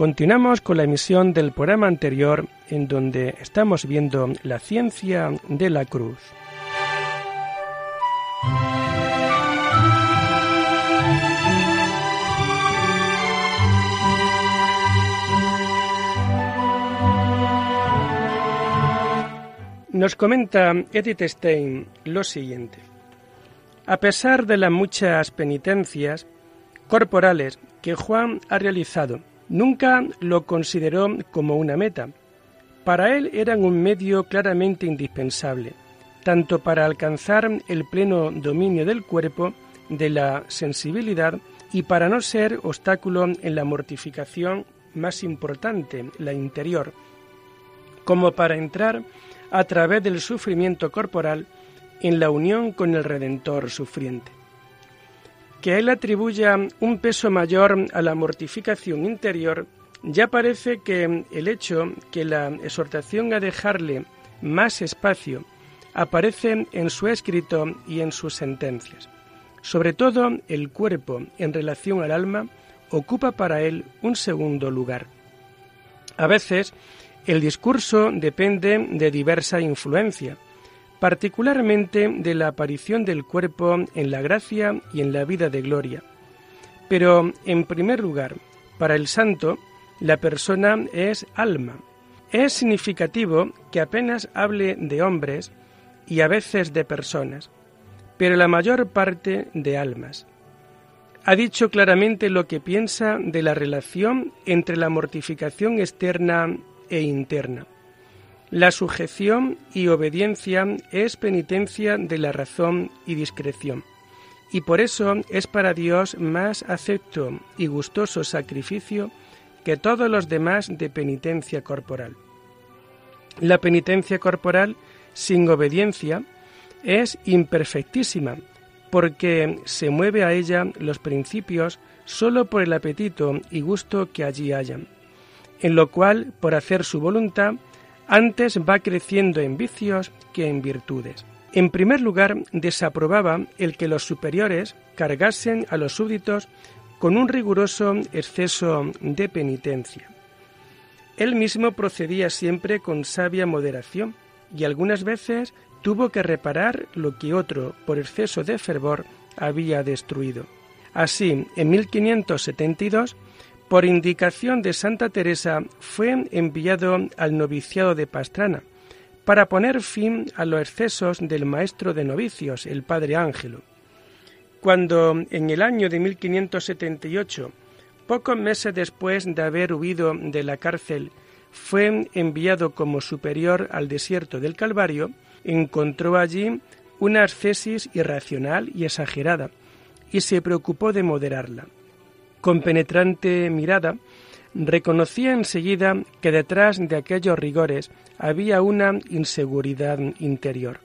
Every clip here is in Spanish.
continuamos con la emisión del programa anterior en donde estamos viendo la ciencia de la cruz. Nos comenta Edith Stein lo siguiente. A pesar de las muchas penitencias corporales que Juan ha realizado, nunca lo consideró como una meta. Para él eran un medio claramente indispensable, tanto para alcanzar el pleno dominio del cuerpo, de la sensibilidad, y para no ser obstáculo en la mortificación más importante, la interior, como para entrar a través del sufrimiento corporal en la unión con el Redentor sufriente. Que él atribuya un peso mayor a la mortificación interior, ya parece que el hecho que la exhortación a dejarle más espacio aparece en su escrito y en sus sentencias. Sobre todo el cuerpo en relación al alma ocupa para él un segundo lugar. A veces el discurso depende de diversa influencia, particularmente de la aparición del cuerpo en la gracia y en la vida de gloria. Pero, en primer lugar, para el santo, la persona es alma. Es significativo que apenas hable de hombres y a veces de personas, pero la mayor parte de almas. Ha dicho claramente lo que piensa de la relación entre la mortificación externa e interna. La sujeción y obediencia es penitencia de la razón y discreción, y por eso es para Dios más acepto y gustoso sacrificio que todos los demás de penitencia corporal. La penitencia corporal sin obediencia es imperfectísima, porque se mueve a ella los principios sólo por el apetito y gusto que allí hayan en lo cual, por hacer su voluntad, antes va creciendo en vicios que en virtudes. En primer lugar, desaprobaba el que los superiores cargasen a los súbditos con un riguroso exceso de penitencia. Él mismo procedía siempre con sabia moderación y algunas veces tuvo que reparar lo que otro, por exceso de fervor, había destruido. Así, en 1572, por indicación de Santa Teresa fue enviado al noviciado de Pastrana para poner fin a los excesos del maestro de novicios, el padre Ángelo. Cuando en el año de 1578, pocos meses después de haber huido de la cárcel, fue enviado como superior al desierto del Calvario, encontró allí una ascesis irracional y exagerada, y se preocupó de moderarla. Con penetrante mirada, reconocía enseguida que detrás de aquellos rigores había una inseguridad interior.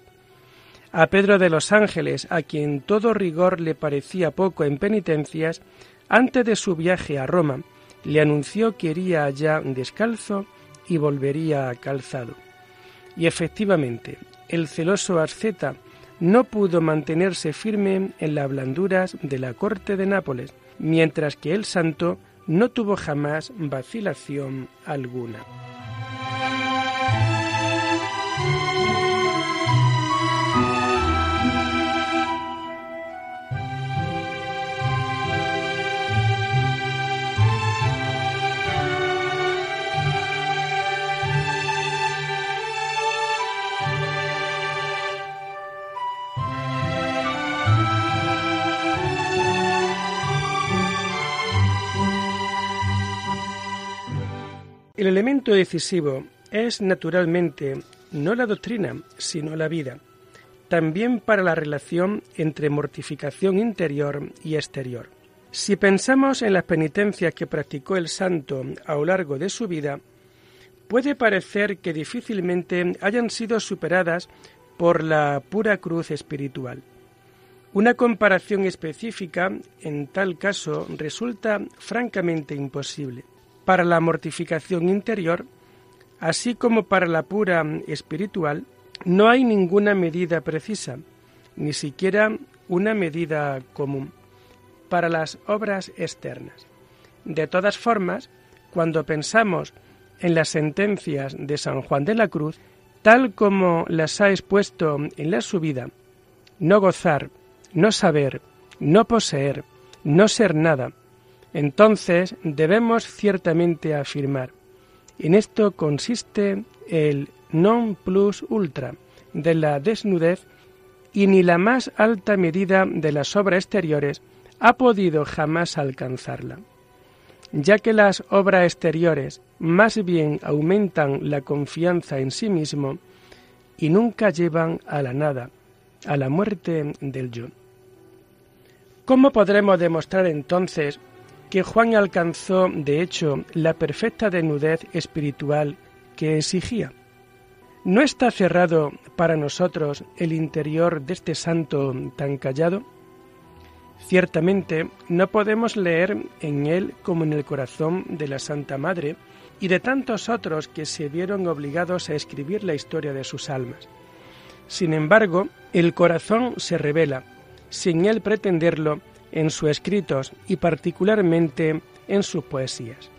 A Pedro de los Ángeles, a quien todo rigor le parecía poco en penitencias, antes de su viaje a Roma, le anunció que iría allá descalzo y volvería calzado. Y efectivamente, el celoso asceta no pudo mantenerse firme en las blanduras de la corte de Nápoles, mientras que el santo no tuvo jamás vacilación alguna. El elemento decisivo es naturalmente no la doctrina, sino la vida, también para la relación entre mortificación interior y exterior. Si pensamos en las penitencias que practicó el santo a lo largo de su vida, puede parecer que difícilmente hayan sido superadas por la pura cruz espiritual. Una comparación específica en tal caso resulta francamente imposible. Para la mortificación interior, así como para la pura espiritual, no hay ninguna medida precisa, ni siquiera una medida común para las obras externas. De todas formas, cuando pensamos en las sentencias de San Juan de la Cruz, tal como las ha expuesto en la subida, no gozar, no saber, no poseer, no ser nada, entonces debemos ciertamente afirmar, en esto consiste el non plus ultra de la desnudez y ni la más alta medida de las obras exteriores ha podido jamás alcanzarla, ya que las obras exteriores más bien aumentan la confianza en sí mismo y nunca llevan a la nada, a la muerte del yo. ¿Cómo podremos demostrar entonces que Juan alcanzó, de hecho, la perfecta desnudez espiritual que exigía? ¿No está cerrado para nosotros el interior de este santo tan callado? Ciertamente no podemos leer en él como en el corazón de la Santa Madre y de tantos otros que se vieron obligados a escribir la historia de sus almas. Sin embargo, el corazón se revela, sin él pretenderlo, en sus escritos y particularmente en sus poesías.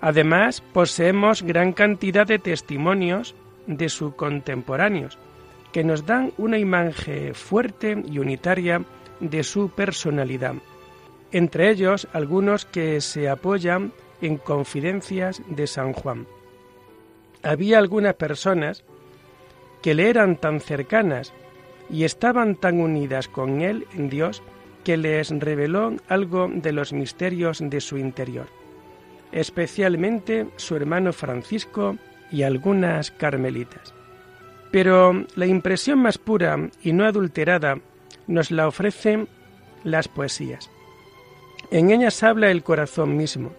Además, poseemos gran cantidad de testimonios de sus contemporáneos, que nos dan una imagen fuerte y unitaria de su personalidad, entre ellos algunos que se apoyan en confidencias de San Juan. Había algunas personas que le eran tan cercanas y estaban tan unidas con él en Dios que les reveló algo de los misterios de su interior, especialmente su hermano Francisco y algunas carmelitas. Pero la impresión más pura y no adulterada nos la ofrecen las poesías. En ellas habla el corazón mismo.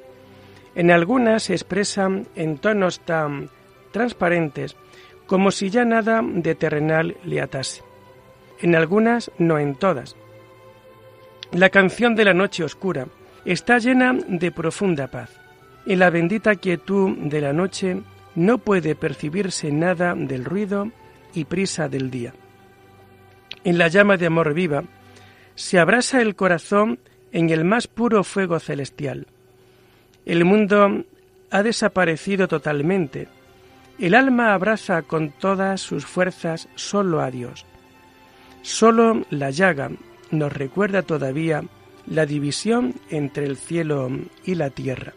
En algunas se expresan en tonos tan transparentes como si ya nada de terrenal le atase. En algunas, no en todas. La canción de la noche oscura está llena de profunda paz. En la bendita quietud de la noche no puede percibirse nada del ruido y prisa del día en la llama de amor viva, se abrasa el corazón en el más puro fuego celestial. El mundo ha desaparecido totalmente. El alma abraza con todas sus fuerzas solo a Dios. Solo la llaga nos recuerda todavía la división entre el cielo y la tierra.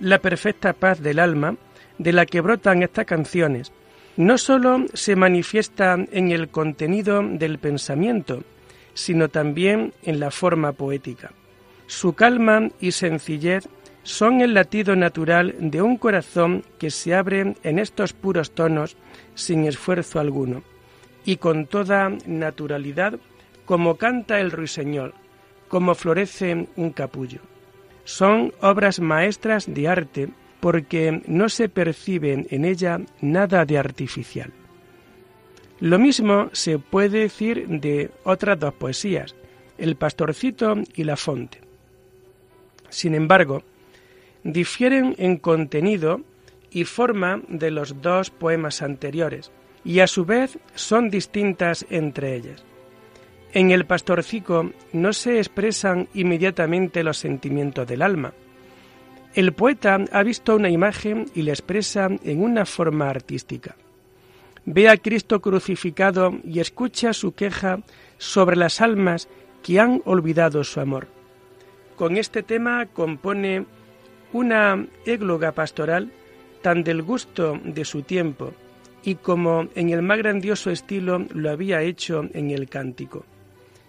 La perfecta paz del alma, de la que brotan estas canciones, no sólo se manifiesta en el contenido del pensamiento, sino también en la forma poética. Su calma y sencillez son el latido natural de un corazón que se abre en estos puros tonos sin esfuerzo alguno, y con toda naturalidad, como canta el ruiseñor, como florece un capullo. Son obras maestras de arte porque no se percibe en ella nada de artificial. Lo mismo se puede decir de otras dos poesías, El pastorcito y La fonte. Sin embargo, difieren en contenido y forma de los dos poemas anteriores, y a su vez son distintas entre ellas. En el pastorcico no se expresan inmediatamente los sentimientos del alma, el poeta ha visto una imagen y la expresa en una forma artística. Ve a Cristo crucificado y escucha su queja sobre las almas que han olvidado su amor. Con este tema compone una égloga pastoral tan del gusto de su tiempo y como en el más grandioso estilo lo había hecho en el cántico.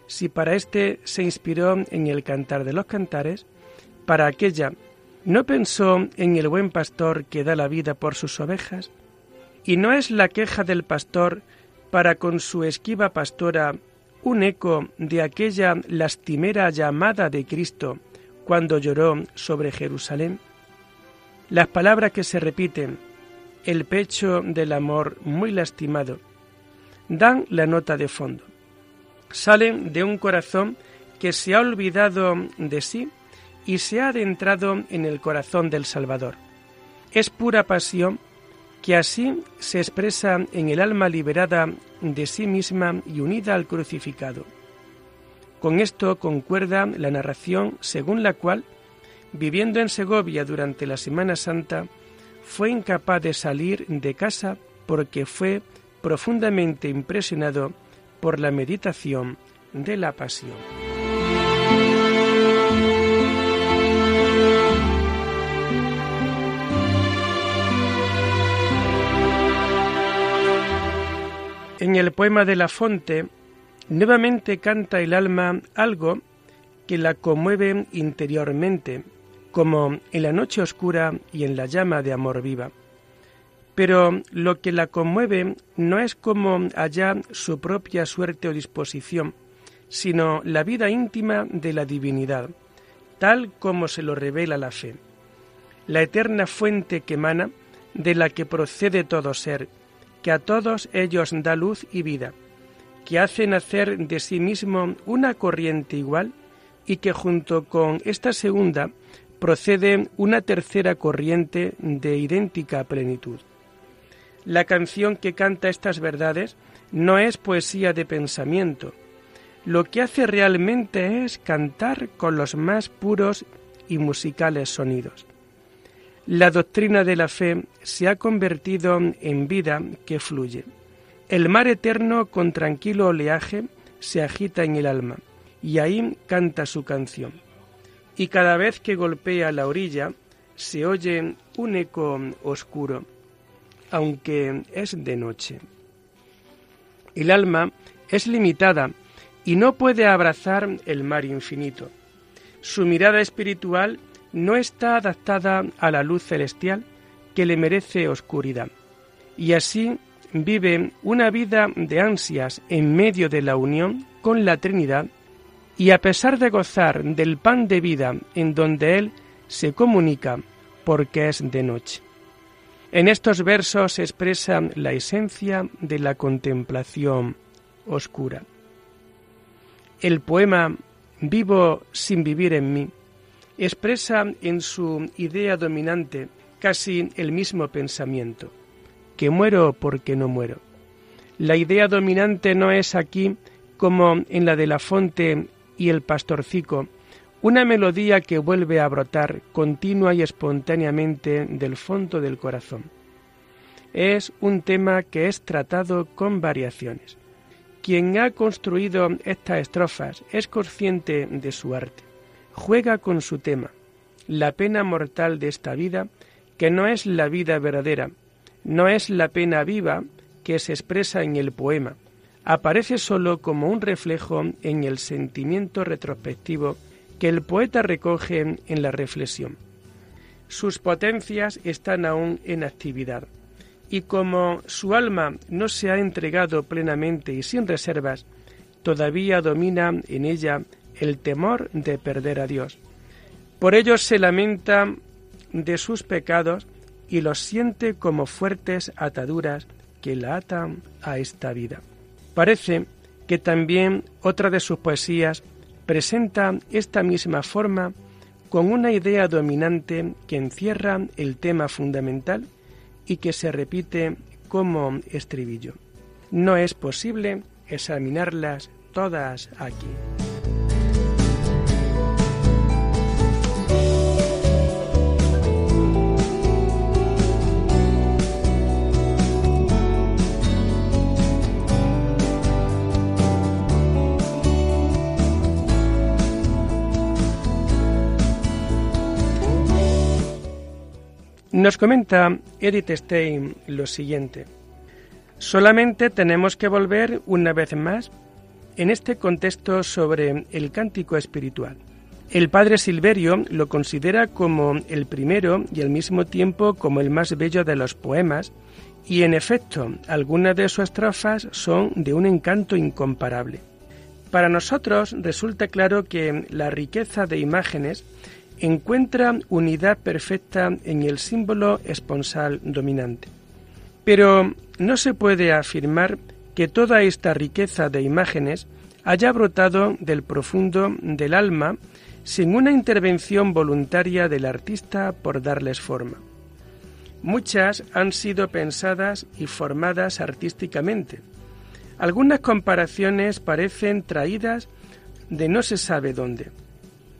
Si para este se inspiró en el cantar de los cantares, para aquella ¿No pensó en el buen pastor que da la vida por sus ovejas? ¿Y no es la queja del pastor para con su esquiva pastora un eco de aquella lastimera llamada de Cristo cuando lloró sobre Jerusalén? Las palabras que se repiten, el pecho del amor muy lastimado, dan la nota de fondo. Salen de un corazón que se ha olvidado de sí y se ha adentrado en el corazón del Salvador. Es pura pasión que así se expresa en el alma liberada de sí misma y unida al crucificado. Con esto concuerda la narración según la cual, viviendo en Segovia durante la Semana Santa, fue incapaz de salir de casa porque fue profundamente impresionado por la meditación de la pasión. En el poema de La Fonte, nuevamente canta el alma algo que la conmueve interiormente, como en la noche oscura y en la llama de amor viva. Pero lo que la conmueve no es como allá su propia suerte o disposición, sino la vida íntima de la divinidad, tal como se lo revela la fe. La eterna fuente que emana, de la que procede todo ser, que a todos ellos da luz y vida, que hace nacer de sí mismo una corriente igual y que junto con esta segunda procede una tercera corriente de idéntica plenitud. La canción que canta estas verdades no es poesía de pensamiento, lo que hace realmente es cantar con los más puros y musicales sonidos. La doctrina de la fe se ha convertido en vida que fluye. El mar eterno con tranquilo oleaje se agita en el alma y ahí canta su canción. Y cada vez que golpea la orilla se oye un eco oscuro, aunque es de noche. El alma es limitada y no puede abrazar el mar infinito. Su mirada espiritual no está adaptada a la luz celestial que le merece oscuridad, y así vive una vida de ansias en medio de la unión con la Trinidad, y a pesar de gozar del pan de vida en donde Él se comunica porque es de noche. En estos versos se expresa la esencia de la contemplación oscura. El poema Vivo sin vivir en mí expresa en su idea dominante casi el mismo pensamiento, que muero porque no muero. La idea dominante no es aquí, como en la de la fonte y el pastorcico, una melodía que vuelve a brotar continua y espontáneamente del fondo del corazón. Es un tema que es tratado con variaciones. Quien ha construido estas estrofas es consciente de su arte juega con su tema, la pena mortal de esta vida, que no es la vida verdadera, no es la pena viva que se expresa en el poema, aparece sólo como un reflejo en el sentimiento retrospectivo que el poeta recoge en la reflexión. Sus potencias están aún en actividad, y como su alma no se ha entregado plenamente y sin reservas, todavía domina en ella el temor de perder a Dios. Por ello se lamenta de sus pecados y los siente como fuertes ataduras que la atan a esta vida. Parece que también otra de sus poesías presenta esta misma forma con una idea dominante que encierra el tema fundamental y que se repite como estribillo. No es posible examinarlas todas aquí. Nos comenta Edith Stein lo siguiente. Solamente tenemos que volver una vez más en este contexto sobre el cántico espiritual. El padre Silverio lo considera como el primero y al mismo tiempo como el más bello de los poemas, y en efecto, algunas de sus estrofas son de un encanto incomparable. Para nosotros resulta claro que la riqueza de imágenes encuentra unidad perfecta en el símbolo esponsal dominante. Pero no se puede afirmar que toda esta riqueza de imágenes haya brotado del profundo del alma sin una intervención voluntaria del artista por darles forma. Muchas han sido pensadas y formadas artísticamente. Algunas comparaciones parecen traídas de no se sabe dónde.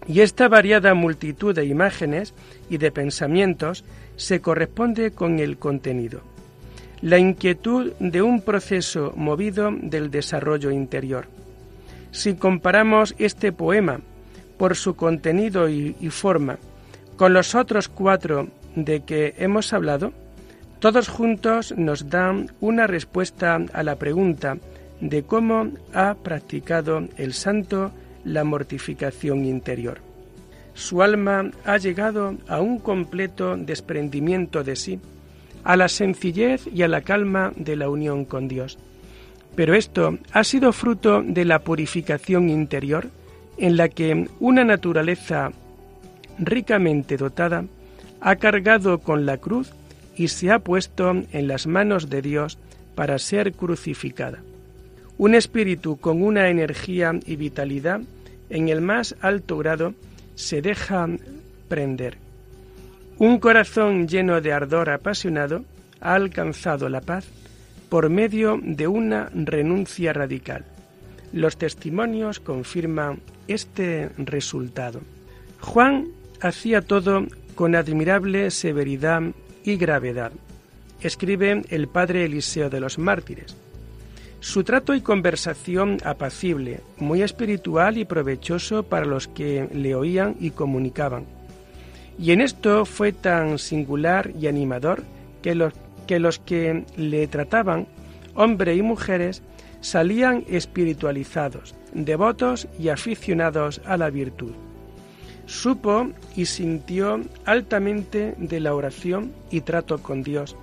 Y esta variada multitud de imágenes y de pensamientos se corresponde con el contenido. La inquietud de un proceso movido del desarrollo interior. Si comparamos este poema por su contenido y, forma con los otros cuatro de que hemos hablado, todos juntos nos dan una respuesta a la pregunta de cómo ha practicado el santo la mortificación interior. Su alma ha llegado a un completo desprendimiento de sí, a la sencillez y a la calma de la unión con Dios. Pero esto ha sido fruto de la purificación interior en la que una naturaleza ricamente dotada ha cargado con la cruz y se ha puesto en las manos de Dios para ser crucificada. Un espíritu con una energía y vitalidad en el más alto grado se deja prender. Un corazón lleno de ardor apasionado ha alcanzado la paz por medio de una renuncia radical. Los testimonios confirman este resultado. Juan hacía todo con admirable severidad y gravedad, escribe el padre Eliseo de los mártires. Su trato y conversación apacible, muy espiritual y provechoso para los que le oían y comunicaban. Y en esto fue tan singular y animador que los que, le trataban, hombres y mujeres, salían espiritualizados, devotos y aficionados a la virtud. Supo y sintió altamente de la oración y trato con Dios,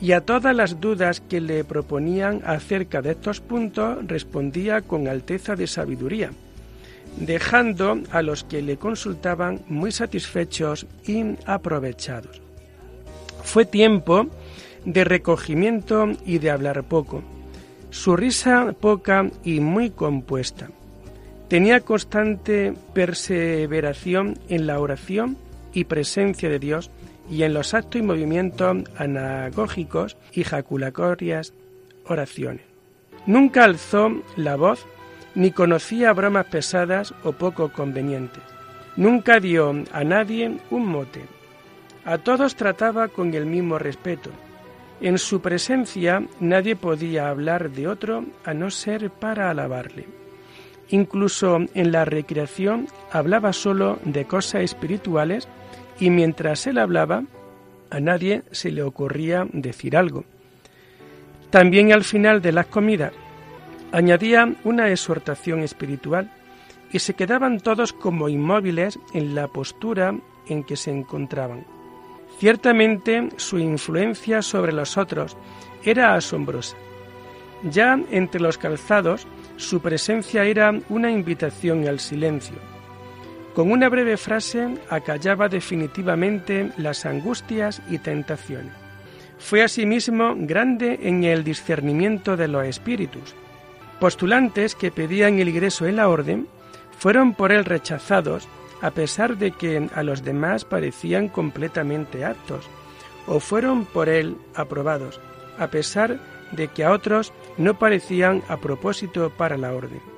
y a todas las dudas que le proponían acerca de estos puntos respondía con alteza de sabiduría, dejando a los que le consultaban muy satisfechos y aprovechados. Fue tiempo de recogimiento y de hablar poco, su risa poca y muy compuesta. Tenía constante perseveración en la oración y presencia de Dios y en los actos y movimientos anagógicos y jaculatorias oraciones. Nunca alzó la voz ni conocía bromas pesadas o poco convenientes. Nunca dio a nadie un mote. A todos trataba con el mismo respeto en su presencia nadie podía hablar de otro a no ser para alabarle. Incluso en la recreación hablaba solo de cosas espirituales y mientras él hablaba a nadie se le ocurría decir algo. También al final de las comidas añadía una exhortación espiritual y se quedaban todos como inmóviles en la postura en que se encontraban. Ciertamente su influencia sobre los otros era asombrosa. Ya entre los calzados su presencia era una invitación al silencio. Con una breve frase acallaba definitivamente las angustias y tentaciones. Fue asimismo grande en el discernimiento de los espíritus. Postulantes que pedían el ingreso en la orden fueron por él rechazados a pesar de que a los demás parecían completamente aptos, o fueron por él aprobados, a pesar de que a otros no parecían a propósito para la orden.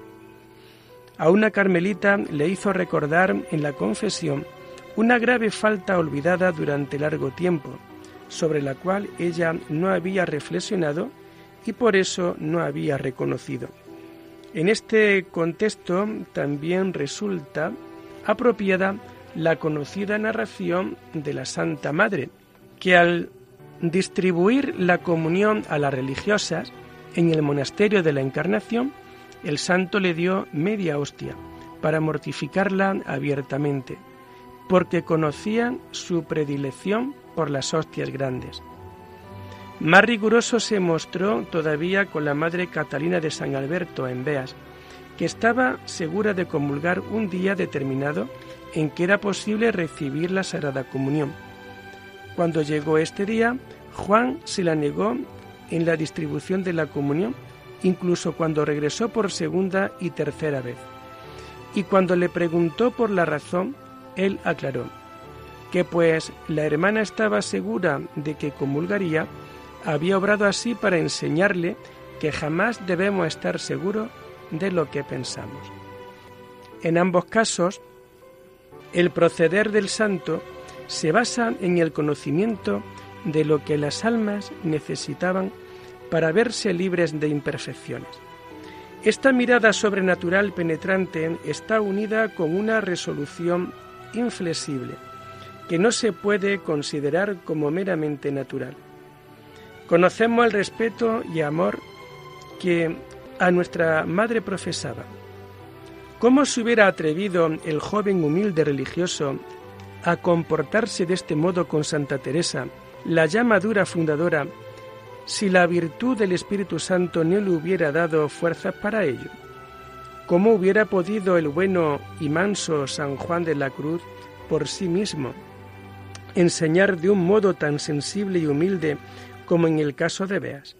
A una carmelita le hizo recordar en la confesión una grave falta olvidada durante largo tiempo, sobre la cual ella no había reflexionado y por eso no había reconocido. En este contexto también resulta apropiada la conocida narración de la Santa Madre, que al distribuir la comunión a las religiosas en el monasterio de la Encarnación, el santo le dio media hostia para mortificarla abiertamente, porque conocían su predilección por las hostias grandes. Más riguroso se mostró todavía con la Madre Catalina de San Alberto en Beas, que estaba segura de comulgar un día determinado en que era posible recibir la Sagrada Comunión. Cuando llegó este día, Juan se la negó en la distribución de la comunión, incluso cuando regresó por segunda y tercera vez. Y cuando le preguntó por la razón, él aclaró que pues la hermana estaba segura de que comulgaría, había obrado así para enseñarle que jamás debemos estar seguros de lo que pensamos. En ambos casos, el proceder del santo se basa en el conocimiento de lo que las almas necesitaban para verse libres de imperfecciones. Esta mirada sobrenatural penetrante está unida con una resolución inflexible, que no se puede considerar como meramente natural. Conocemos el respeto y amor que a nuestra madre profesaba. ¿Cómo se hubiera atrevido el joven humilde religioso a comportarse de este modo con Santa Teresa, la llamadura fundadora, si la virtud del Espíritu Santo no le hubiera dado fuerzas para ello? ¿Cómo hubiera podido el bueno y manso San Juan de la Cruz por sí mismo enseñar de un modo tan sensible y humilde como en el caso de Beas?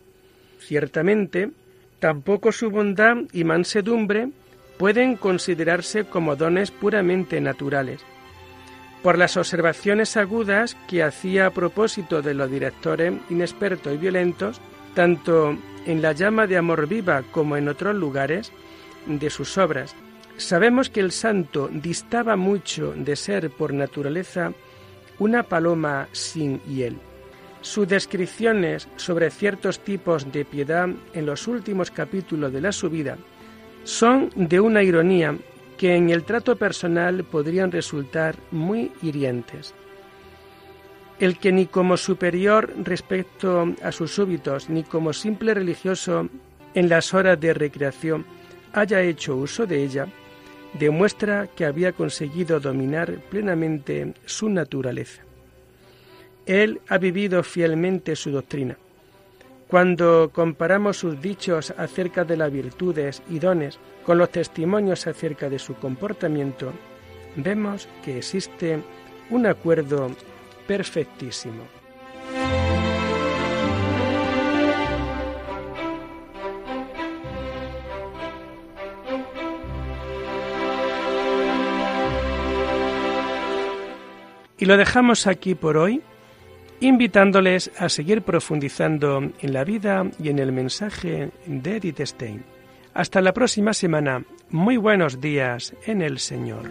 Ciertamente, tampoco su bondad y mansedumbre pueden considerarse como dones puramente naturales por las observaciones agudas que hacía a propósito de los directores inexpertos y violentos, tanto en la llama de amor viva como en otros lugares de sus obras. Sabemos que el santo distaba mucho de ser por naturaleza una paloma sin hiel. Sus descripciones sobre ciertos tipos de piedad en los últimos capítulos de la subida son de una ironía que en el trato personal podrían resultar muy hirientes. El que ni como superior respecto a sus súbitos, ni como simple religioso en las horas de recreación haya hecho uso de ella, demuestra que había conseguido dominar plenamente su naturaleza. Él ha vivido fielmente su doctrina. Cuando comparamos sus dichos acerca de las virtudes y dones con los testimonios acerca de su comportamiento, vemos que existe un acuerdo perfectísimo. Y lo dejamos aquí por hoy, invitándoles a seguir profundizando en la vida y en el mensaje de Edith Stein. Hasta la próxima semana. Muy buenos días en el Señor.